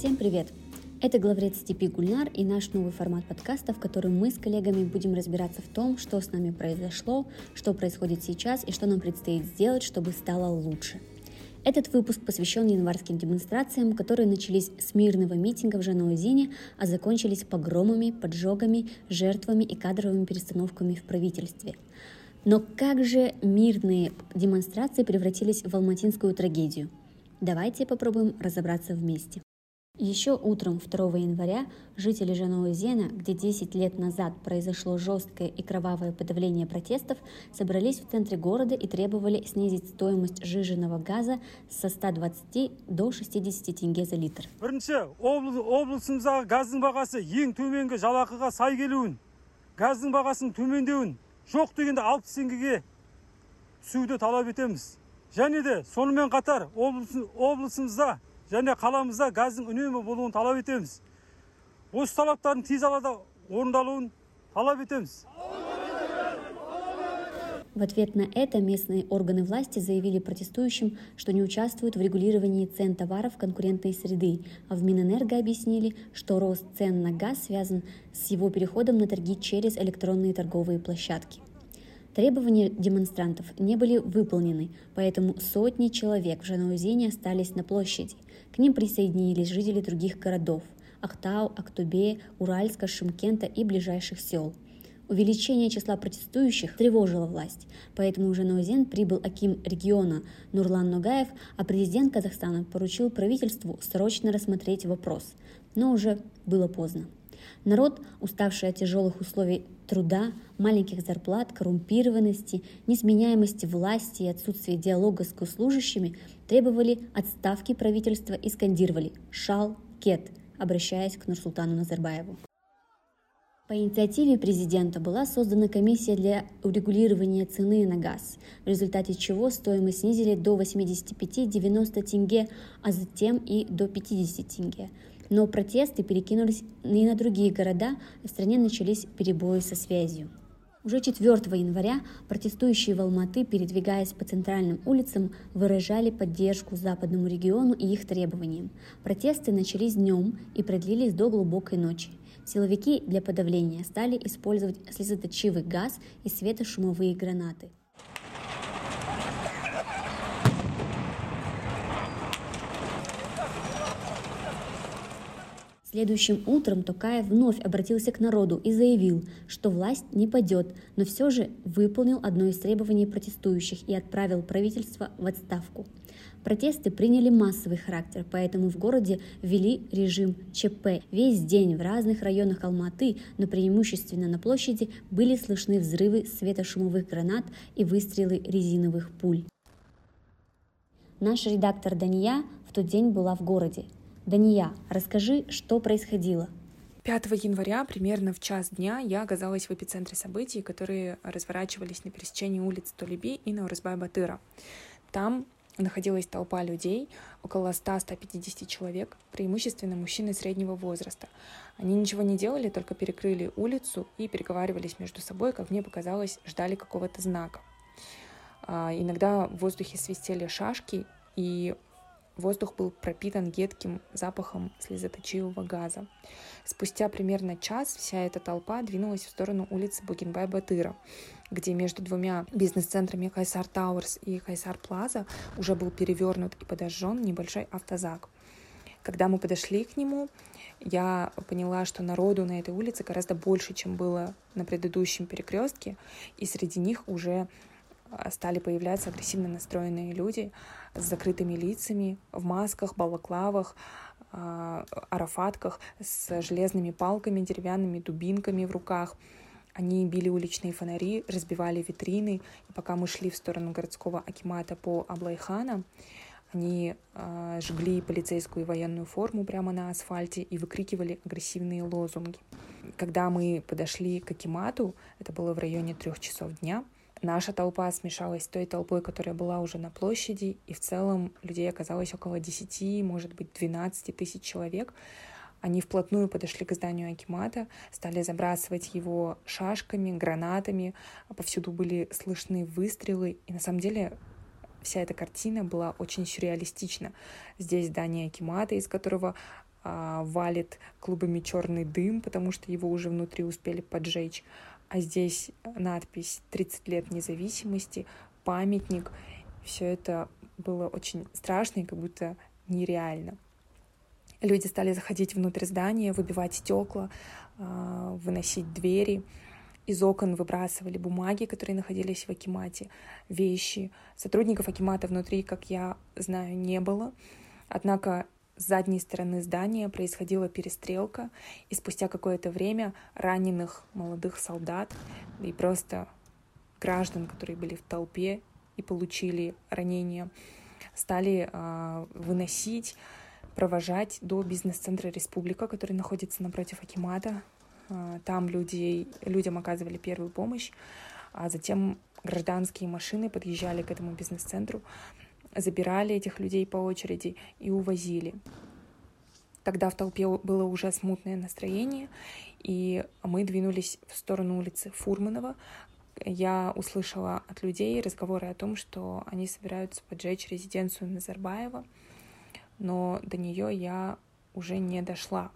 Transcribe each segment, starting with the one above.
Всем привет! Это главред Степи Гульнар и наш новый формат подкаста, в котором мы с коллегами будем разбираться в том, что с нами произошло, что происходит сейчас и что нам предстоит сделать, чтобы стало лучше. Этот выпуск посвящен январским демонстрациям, которые начались с мирного митинга в Жануазине, а закончились погромами, поджогами, жертвами и кадровыми перестановками в правительстве. Но как же мирные демонстрации превратились в алматинскую трагедию? Давайте попробуем разобраться вместе. Еще утром 2 января жители Жануэзена, где 10 лет назад произошло жесткое и кровавое подавление протестов, собрались в центре города и требовали снизить стоимость жиженного газа со 120 до 60 тенге за литр. бірінші облысымыздағы газдың бағасы ең төменгі жалақыға сай келуін газдың бағасының төмендеуін жоқ дегенде алпыс теңгеге түсуді талап етеміз және де сонымен қатар облысымызда және қаламызда газдың үнемі болуын талап етеміз осы талаптардың тез арада орындалуын талап етеміз В ответ на это местные органы власти заявили протестующим, что не участвуют в регулировании цен товаров конкурентной среды, а в Минэнерго объяснили, что рост цен на газ связан с его переходом на торги через электронные торговые площадки. Требования демонстрантов не были выполнены, поэтому сотни человек в Жанаузене остались на площади. к ним присоединились жители других городов – Ахтау, Актубе, Уральска, Шимкента и ближайших сел. Увеличение числа протестующих тревожило власть, поэтому в Жанаузен прибыл Аким региона Нурлан Ногаев, а президент Казахстана поручил правительству срочно рассмотреть вопрос, но уже было поздно. Народ, уставший от тяжелых условий труда, маленьких зарплат, коррумпированности, несменяемости власти и отсутствия диалога с госслужащими, требовали отставки правительства и скандировали «Шал, Кет», обращаясь к Нурсултану Назарбаеву. По инициативе президента была создана комиссия для урегулирования цены на газ, в результате чего стоимость снизили до 85-90 тенге, а затем и до 50 тенге. Но протесты перекинулись и на другие города, и в стране начались перебои со связью. Уже 4 января протестующие в Алматы, передвигаясь по центральным улицам, выражали поддержку западному региону и их требованиям. Протесты начались днем и продлились до глубокой ночи. Силовики для подавления стали использовать слезоточивый газ и светошумовые гранаты – Следующим утром Токаев вновь обратился к народу и заявил, что власть не падет, но все же выполнил одно из требований протестующих и отправил правительство в отставку. Протесты приняли массовый характер, поэтому в городе ввели режим ЧП. Весь день в разных районах Алматы, но преимущественно на площади, были слышны взрывы светошумовых гранат и выстрелы резиновых пуль. Наш редактор Дания в тот день была в городе. Дания, расскажи, что происходило. 5 января, примерно в час дня, я оказалась в эпицентре событий, которые разворачивались на пересечении улиц Толеби и Наурызбай-Батыра. Там находилась толпа людей, около 100-150 человек, преимущественно мужчины среднего возраста. Они ничего не делали, только перекрыли улицу и переговаривались между собой, как мне показалось, ждали какого-то знака. А, иногда в воздухе свистели шашки, и Воздух был пропитан едким запахом слезоточивого газа. Спустя примерно час вся эта толпа двинулась в сторону улицы Букинбай-Батыра, где между двумя бизнес-центрами Кайсар Тауэрс и Кайсар Плаза уже был перевернут и подожжен небольшой автозак. Когда мы подошли к нему, я поняла, что народу на этой улице гораздо больше, чем было на предыдущем перекрестке, и среди них уже стали появляться агрессивно настроенные люди с закрытыми лицами, в масках, балаклавах, а, арафатках, с железными палками, деревянными дубинками в руках. Они били уличные фонари, разбивали витрины. И пока мы шли в сторону городского акимата по Аблайхана, они э, жгли полицейскую и военную форму прямо на асфальте и выкрикивали агрессивные лозунги. Когда мы подошли к Акимату, это было в районе трех часов дня, Наша толпа смешалась с той толпой, которая была уже на площади, и в целом людей оказалось около 10, может быть, 12 тысяч человек. Они вплотную подошли к зданию Акимата, стали забрасывать его шашками, гранатами, повсюду были слышны выстрелы, и на самом деле вся эта картина была очень сюрреалистична. Здесь здание Акимата, из которого а, валит клубами черный дым, потому что его уже внутри успели поджечь. А здесь надпись «30 лет независимости», памятник. Все это было очень страшно и как будто нереально. Люди стали заходить внутрь здания, выбивать стекла, а, выносить двери. Из окон выбрасывали бумаги, которые находились в Акимате, вещи. Сотрудников Акимата внутри, как я знаю, не было. Однако с задней стороны здания происходила перестрелка, и спустя какое-то время раненых молодых солдат и просто граждан, которые были в толпе и получили ранения, стали э, выносить, провожать до бизнес-центра Республика, который находится напротив Акимата. Э, там людей, людям оказывали первую помощь, а затем гражданские машины подъезжали к этому бизнес-центру, забирали этих людей по очереди и увозили. Тогда в толпе было уже смутное настроение, и мы двинулись в сторону улицы Фурманова. Я услышала от людей разговоры о том, что они собираются поджечь резиденцию Назарбаева, но до нее я уже не дошла.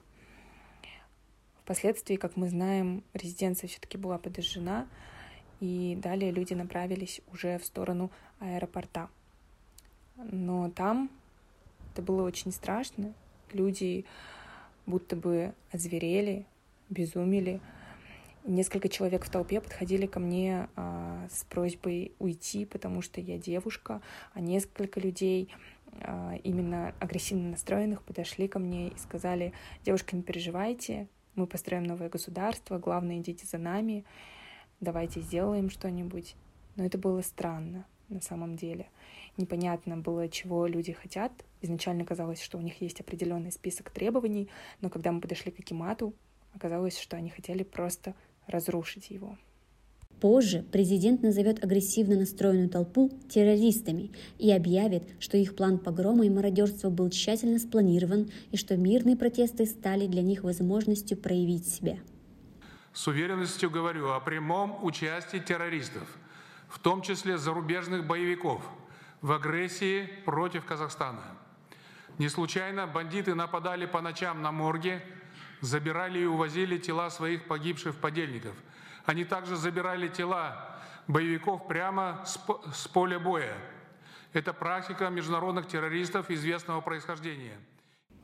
Впоследствии, как мы знаем, резиденция все-таки была подожжена, и далее люди направились уже в сторону аэропорта. Но там это было очень страшно. Люди будто бы озверели, безумели. Несколько человек в толпе подходили ко мне а, с просьбой уйти, потому что я девушка, а несколько людей а, именно агрессивно настроенных подошли ко мне и сказали, девушка, не переживайте, мы построим новое государство, главное, идите за нами, давайте сделаем что-нибудь. Но это было странно на самом деле непонятно было, чего люди хотят. Изначально казалось, что у них есть определенный список требований, но когда мы подошли к Акимату, оказалось, что они хотели просто разрушить его. Позже президент назовет агрессивно настроенную толпу террористами и объявит, что их план погрома и мародерства был тщательно спланирован и что мирные протесты стали для них возможностью проявить себя. С уверенностью говорю о прямом участии террористов, в том числе зарубежных боевиков – в агрессии против Казахстана. Не случайно бандиты нападали по ночам на морге, забирали и увозили тела своих погибших подельников. Они также забирали тела боевиков прямо с поля боя. Это практика международных террористов известного происхождения.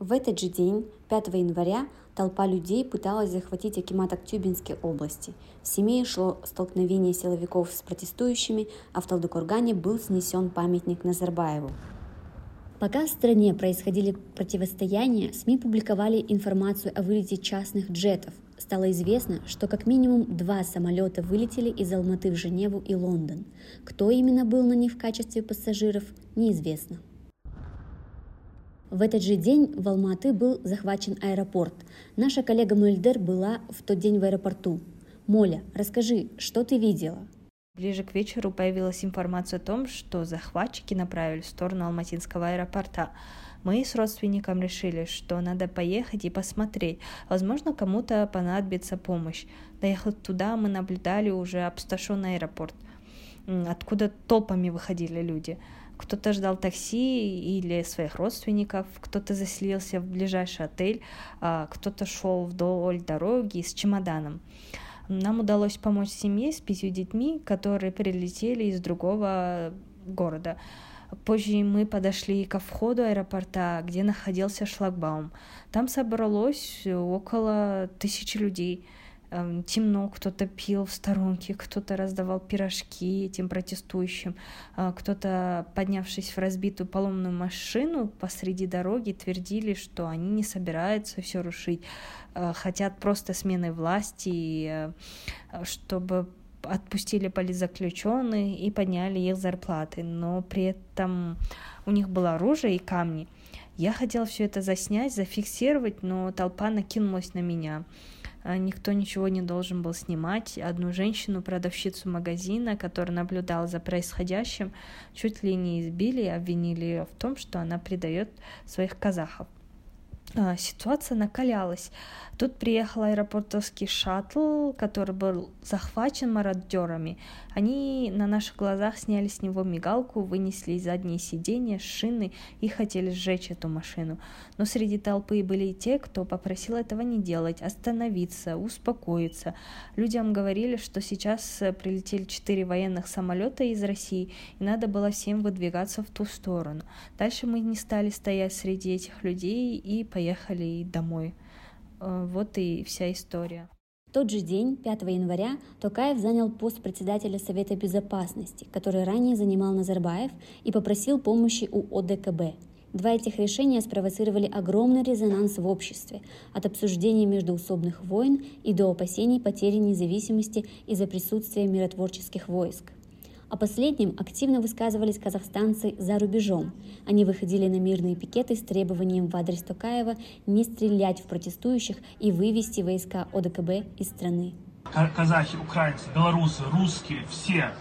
В этот же день, 5 января, толпа людей пыталась захватить Акимат Актюбинской области. В Семее шло столкновение силовиков с протестующими, а в Талдыкургане был снесен памятник Назарбаеву. Пока в стране происходили противостояния, СМИ публиковали информацию о вылете частных джетов. Стало известно, что как минимум два самолета вылетели из Алматы в Женеву и Лондон. Кто именно был на них в качестве пассажиров, неизвестно. В этот же день в Алматы был захвачен аэропорт. Наша коллега Мульдер была в тот день в аэропорту. Моля, расскажи, что ты видела? Ближе к вечеру появилась информация о том, что захватчики направили в сторону Алматинского аэропорта. Мы с родственником решили, что надо поехать и посмотреть. Возможно, кому-то понадобится помощь. Доехав туда, мы наблюдали уже опустошенный аэропорт, откуда толпами выходили люди. Кто-то ждал такси или своих родственников, кто-то заселился в ближайший отель, а кто-то шел вдоль дороги с чемоданом. Нам удалось помочь семье с пятью детьми, которые прилетели из другого города. Позже мы подошли ко входу аэропорта, где находился шлагбаум. Там собралось около тысячи людей – темно, кто-то пил в сторонке, кто-то раздавал пирожки этим протестующим, э, кто-то, поднявшись в разбитую поломную машину посреди дороги, твердили, что они не собираются все рушить, э, хотят просто смены власти, э, чтобы отпустили политзаключенных и подняли их зарплаты, но при этом у них было оружие и камни. Я хотела все это заснять, зафиксировать, но толпа накинулась на меня. А, никто ничего не должен был снимать. Одну женщину, продавщицу магазина, которая наблюдала за происходящим, чуть ли не избили и обвинили ее в том, что она предает своих казахов. А, ситуация накалялась. Тут приехал аэропортовский шаттл, который был захвачен мародерами. Они на наших глазах сняли с него мигалку, вынесли задние сиденья, шины и хотели сжечь эту машину. Но среди толпы были и те, кто попросил этого не делать, остановиться, успокоиться. Людям говорили, что сейчас прилетели четыре военных самолета из России, и надо было всем выдвигаться в ту сторону. Дальше мы не стали стоять среди этих людей и поехали домой. Э, вот и вся история. В тот же день, 5 января, Токаев занял пост председателя Совета Безопасности, который ранее занимал Назарбаев, и попросил помощи у ОДКБ. Два этих решения спровоцировали огромный резонанс в обществе, от обсуждения междуусобных войн и до опасений потери независимости из-за присутствия миротворческих войск. О последнем активно высказывались казахстанцы за рубежом. Они выходили на мирные пикеты с требованием в адрес Токаева не стрелять в протестующих и вывести войска ОДКБ из страны. Казахи, украинцы, белорусы, русские, все.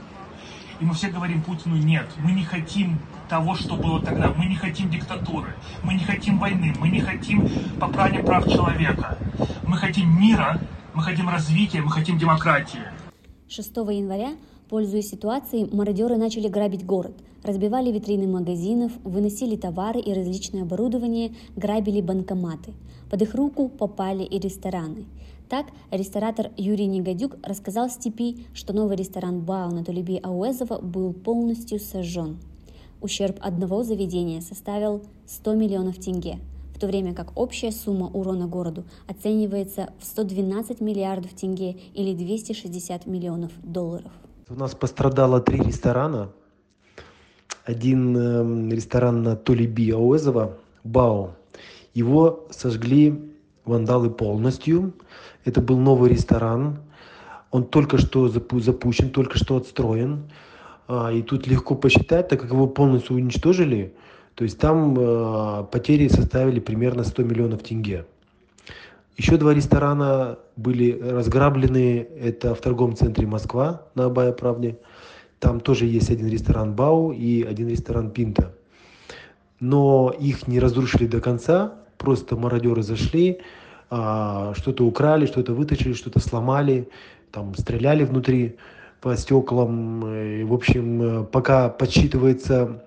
И мы все говорим Путину нет. Мы не хотим того, что было тогда. Мы не хотим диктатуры. Мы не хотим войны. Мы не хотим попрания прав человека. Мы хотим мира, мы хотим развития, мы хотим демократии. 6 января Пользуясь ситуацией, мародеры начали грабить город, разбивали витрины магазинов, выносили товары и различное оборудование, грабили банкоматы. Под их руку попали и рестораны. Так, ресторатор Юрий Негодюк рассказал Степи, что новый ресторан Бау на Тулеби Ауэзова был полностью сожжен. Ущерб одного заведения составил 100 миллионов тенге, в то время как общая сумма урона городу оценивается в 112 миллиардов тенге или 260 миллионов долларов. У нас пострадало три ресторана. Один э, ресторан на Толиби Ауэзова, Бао. Его сожгли вандалы полностью. Это был новый ресторан. Он только что запущен, только что отстроен. А, и тут легко посчитать, так как его полностью уничтожили, то есть там э, потери составили примерно 100 миллионов тенге. Еще два ресторана были разграблены. Это в торговом центре Москва на Абая Правде. Там тоже есть один ресторан Бау и один ресторан Пинта. Но их не разрушили до конца. Просто мародеры зашли, а, что-то украли, что-то вытащили, что-то сломали, там стреляли внутри по стеклам. И, в общем, пока подсчитывается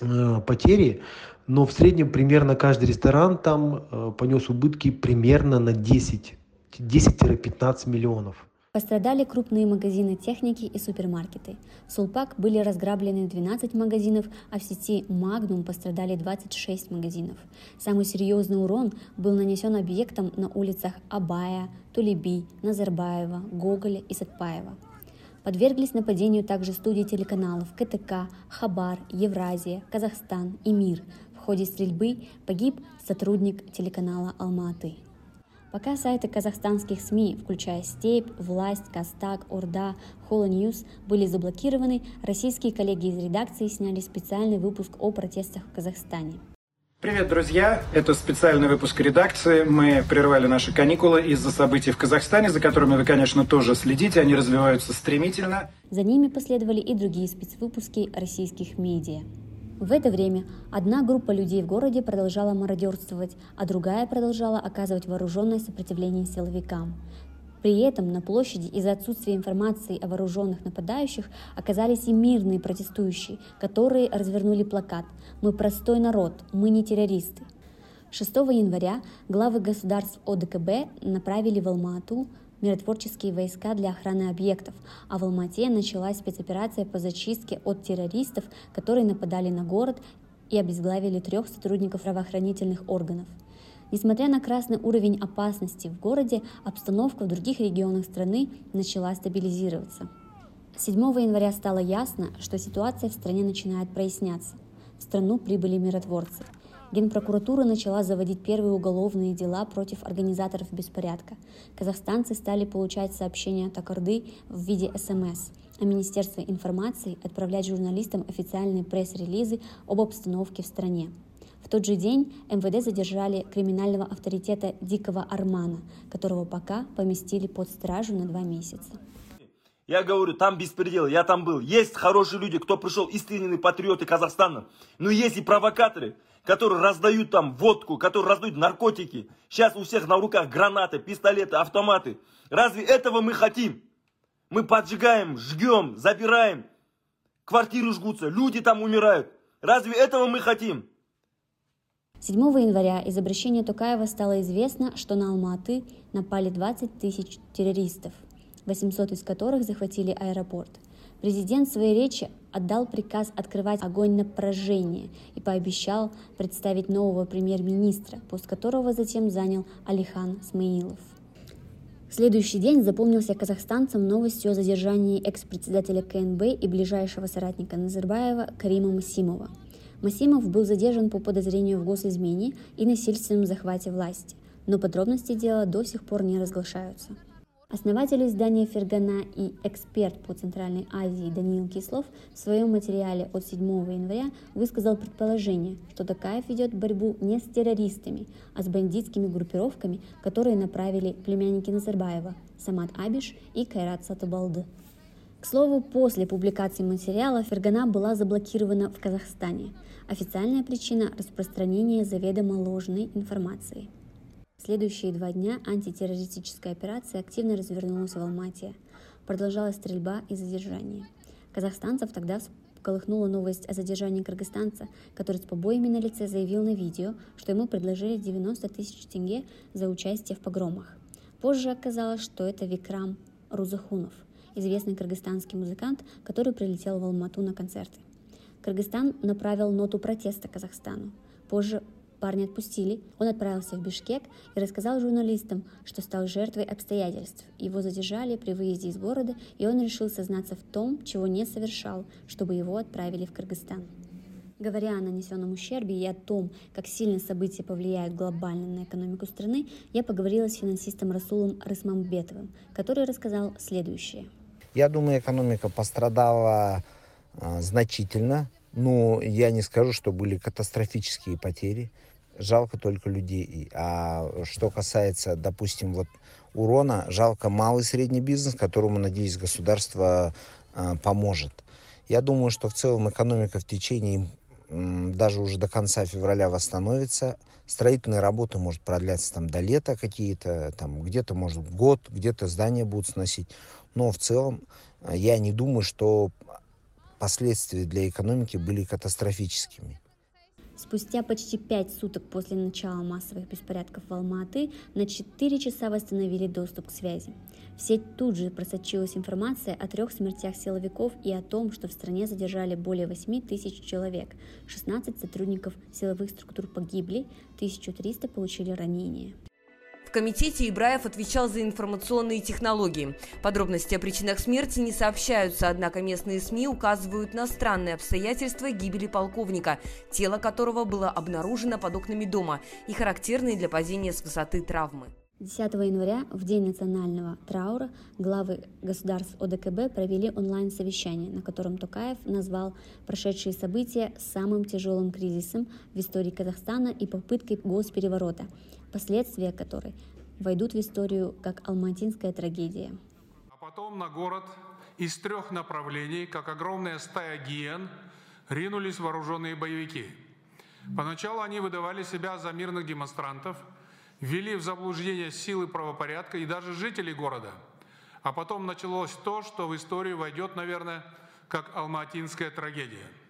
э, потери, но в среднем примерно каждый ресторан там э, понес убытки примерно на 10, 10-15 миллионов. Пострадали крупные магазины техники и супермаркеты. В Сулпак были разграблены 12 магазинов, а в сети Magnum пострадали 26 магазинов. Самый серьезный урон был нанесен объектам на улицах Абая, Тулеби, Назарбаева, Гоголя и Сатпаева. Подверглись нападению также студии телеканалов КТК, Хабар, Евразия, Казахстан и Мир, ходе стрельбы погиб сотрудник телеканала Алматы. Пока сайты казахстанских СМИ, включая «Степь», «Власть», «КазТАГ», «Orda», «Hola News» были заблокированы, российские коллеги из редакции сняли специальный выпуск о протестах в Казахстане. Привет, друзья! Это специальный выпуск редакции. Мы прервали наши каникулы из-за событий в Казахстане, за которыми вы, конечно, тоже следите. Они развиваются стремительно. За ними последовали и другие спецвыпуски российских медиа. В это время одна группа людей в городе продолжала мародерствовать, а другая продолжала оказывать вооруженное сопротивление силовикам. При этом на площади из-за отсутствия информации о вооруженных нападающих оказались и мирные протестующие, которые развернули плакат «Мы простой народ, мы не террористы». 6 января главы государств ОДКБ направили в Алмату миротворческие войска для охраны объектов, а в Алмате началась спецоперация по зачистке от террористов, которые нападали на город и обезглавили трех сотрудников правоохранительных органов. Несмотря на красный уровень опасности в городе, обстановка в других регионах страны начала стабилизироваться. 7 января стало ясно, что ситуация в стране начинает проясняться. В страну прибыли миротворцы – Генпрокуратура начала заводить первые уголовные дела против организаторов беспорядка. Казахстанцы стали получать сообщения от Акорды в виде СМС, а Министерство информации отправлять журналистам официальные пресс-релизы об обстановке в стране. В тот же день МВД задержали криминального авторитета Дикого Армана, которого пока поместили под стражу на два месяца. Я говорю, там беспредел, я там был. Есть хорошие люди, кто пришел, истинные патриоты Казахстана. Но есть и провокаторы, которые раздают там водку, которые раздают наркотики. Сейчас у всех на руках гранаты, пистолеты, автоматы. Разве этого мы хотим? Мы поджигаем, жгем, забираем. Квартиры жгутся, люди там умирают. Разве этого мы хотим? 7 января из обращения Тукаева стало известно, что на Алматы напали 20 тысяч террористов, 800 из которых захватили аэропорт. Президент в своей речи отдал приказ открывать огонь на поражение и пообещал представить нового премьер-министра, пост которого затем занял Алихан Смаилов. Следующий день запомнился казахстанцам новостью о задержании экс-председателя КНБ и ближайшего соратника Назарбаева Карима Масимова. Масимов был задержан по подозрению в госизмене и насильственном захвате власти, но подробности дела до сих пор не разглашаются. Основатель издания «Фергана» и эксперт по Центральной Азии Даниил Кислов в своем материале от 7 января высказал предположение, что Такаев ведет борьбу не с террористами, а с бандитскими группировками, которые направили племянники Назарбаева Самат Абиш и Кайрат Сатубалды. К слову, после публикации материала Фергана была заблокирована в Казахстане. Официальная причина – распространение заведомо ложной информации – следующие два дня антитеррористическая операция активно развернулась в Алмате. Продолжалась стрельба и задержание. Казахстанцев тогда всколыхнула новость о задержании кыргызстанца, который с побоями на лице заявил на видео, что ему предложили 90 тысяч тенге за участие в погромах. Позже оказалось, что это Викрам Рузахунов, известный кыргызстанский музыкант, который прилетел в Алмату на концерты. Кыргызстан направил ноту протеста Казахстану. Позже Парня отпустили, он отправился в Бишкек и рассказал журналистам, что стал жертвой обстоятельств. Его задержали при выезде из города, и он решил сознаться в том, чего не совершал, чтобы его отправили в Кыргызстан. Говоря о нанесенном ущербе и о том, как сильно события повлияют глобально на экономику страны, я поговорила с финансистом Расулом Рысмамбетовым, который рассказал следующее. Я думаю, экономика пострадала а, значительно, но я не скажу, что были катастрофические потери жалко только людей. А что касается, допустим, вот урона, жалко малый и средний бизнес, которому, надеюсь, государство а, поможет. Я думаю, что в целом экономика в течение даже уже до конца февраля восстановится. Строительные работы может продляться там до лета какие-то, там где-то может год, где-то здания будут сносить. Но в целом а, я не думаю, что последствия для экономики были катастрофическими. Спустя почти пять суток после начала массовых беспорядков в Алматы на 4 часа восстановили доступ к связи. В сеть тут же просочилась информация о трех смертях силовиков и о том, что в стране задержали более 8 тысяч человек, 16 сотрудников силовых структур погибли, 1300 получили ранения. Комитете Ибраев отвечал за информационные технологии. Подробности о причинах смерти не сообщаются, однако местные СМИ указывают на странные обстоятельства гибели полковника, тело которого было обнаружено под окнами дома и характерные для падения с высоты травмы. 10 января, в день национального траура, главы государств ОДКБ провели онлайн-совещание, на котором Токаев назвал прошедшие события самым тяжелым кризисом в истории Казахстана и попыткой госпереворота – последствия которой войдут в историю как алматинская трагедия. А потом на город из трех направлений, как огромная стая гиен, ринулись вооруженные боевики. Поначалу они выдавали себя за мирных демонстрантов, ввели в заблуждение силы правопорядка и даже жителей города. А потом началось то, что в историю войдет, наверное, как алматинская трагедия –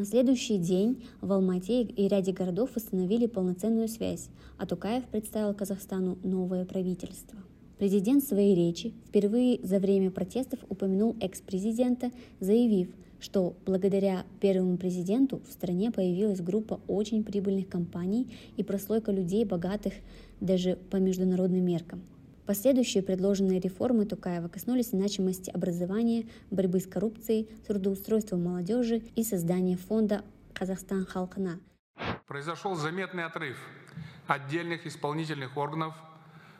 на следующий день в Алмате и ряде городов установили полноценную связь, а Тукаев представил Казахстану новое правительство. Президент в своей речи впервые за время протестов упомянул экс-президента, заявив, что благодаря первому президенту в стране появилась группа очень прибыльных компаний и прослойка людей, богатых даже по международным меркам. Последующие предложенные реформы Тукаева коснулись значимости образования, борьбы с коррупцией, трудоустройства молодежи и создания фонда «Казахстан Халкана». Произошел заметный отрыв отдельных исполнительных органов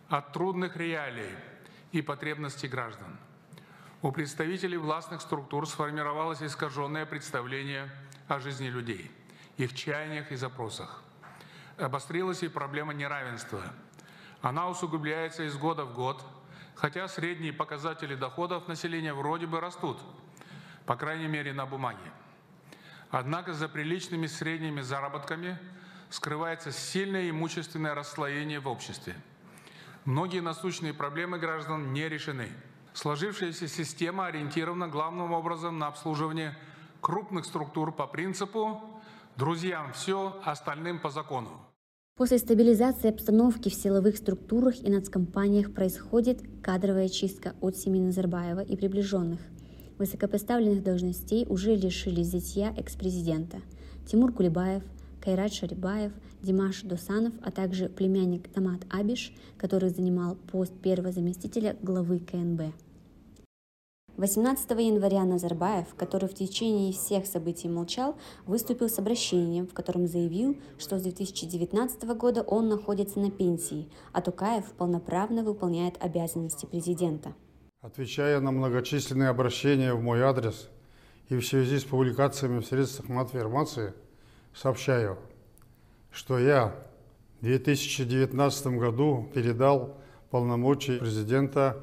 от трудных реалий и потребностей граждан. У представителей властных структур сформировалось искаженное представление о жизни людей, их чаяниях и запросах. Обострилась и проблема неравенства – она усугубляется из года в год, хотя средние показатели доходов населения вроде бы растут, по крайней мере на бумаге. Однако за приличными средними заработками скрывается сильное имущественное расслоение в обществе. Многие насущные проблемы граждан не решены. Сложившаяся система ориентирована главным образом на обслуживание крупных структур по принципу «друзьям все, остальным по закону». После стабилизации обстановки в силовых структурах и нацкомпаниях происходит кадровая чистка от семьи Назарбаева и приближенных. Высокопоставленных должностей уже лишили зятья экс-президента. Тимур Кулебаев, Кайрат Шарибаев, Димаш Досанов, а также племянник Тамат Абиш, который занимал пост первого заместителя главы КНБ. 18 января Назарбаев, который в течение всех событий молчал, выступил с обращением, в котором заявил, что с 2019 года он находится на пенсии, а Тукаев полноправно выполняет обязанности президента. Отвечая на многочисленные обращения в мой адрес и в связи с публикациями в средствах массовой информации, сообщаю, что я в 2019 году передал полномочия президента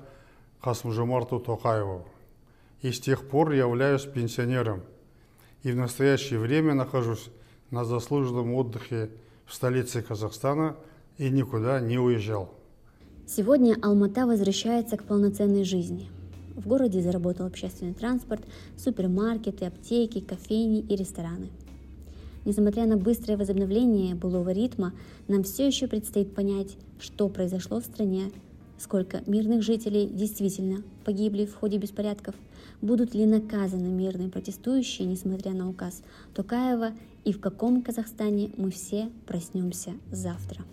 Касмужумарту Токаеву и с тех пор являюсь пенсионером и в настоящее время нахожусь на заслуженном отдыхе в столице Казахстана и никуда не уезжал. Сегодня Алмата возвращается к полноценной жизни. В городе заработал общественный транспорт, супермаркеты, аптеки, кофейни и рестораны. Несмотря на быстрое возобновление былого ритма, нам все еще предстоит понять, что произошло в стране, сколько мирных жителей действительно погибли в ходе беспорядков – будут ли наказаны мирные протестующие, несмотря на указ Токаева, и в каком Казахстане мы все проснемся завтра.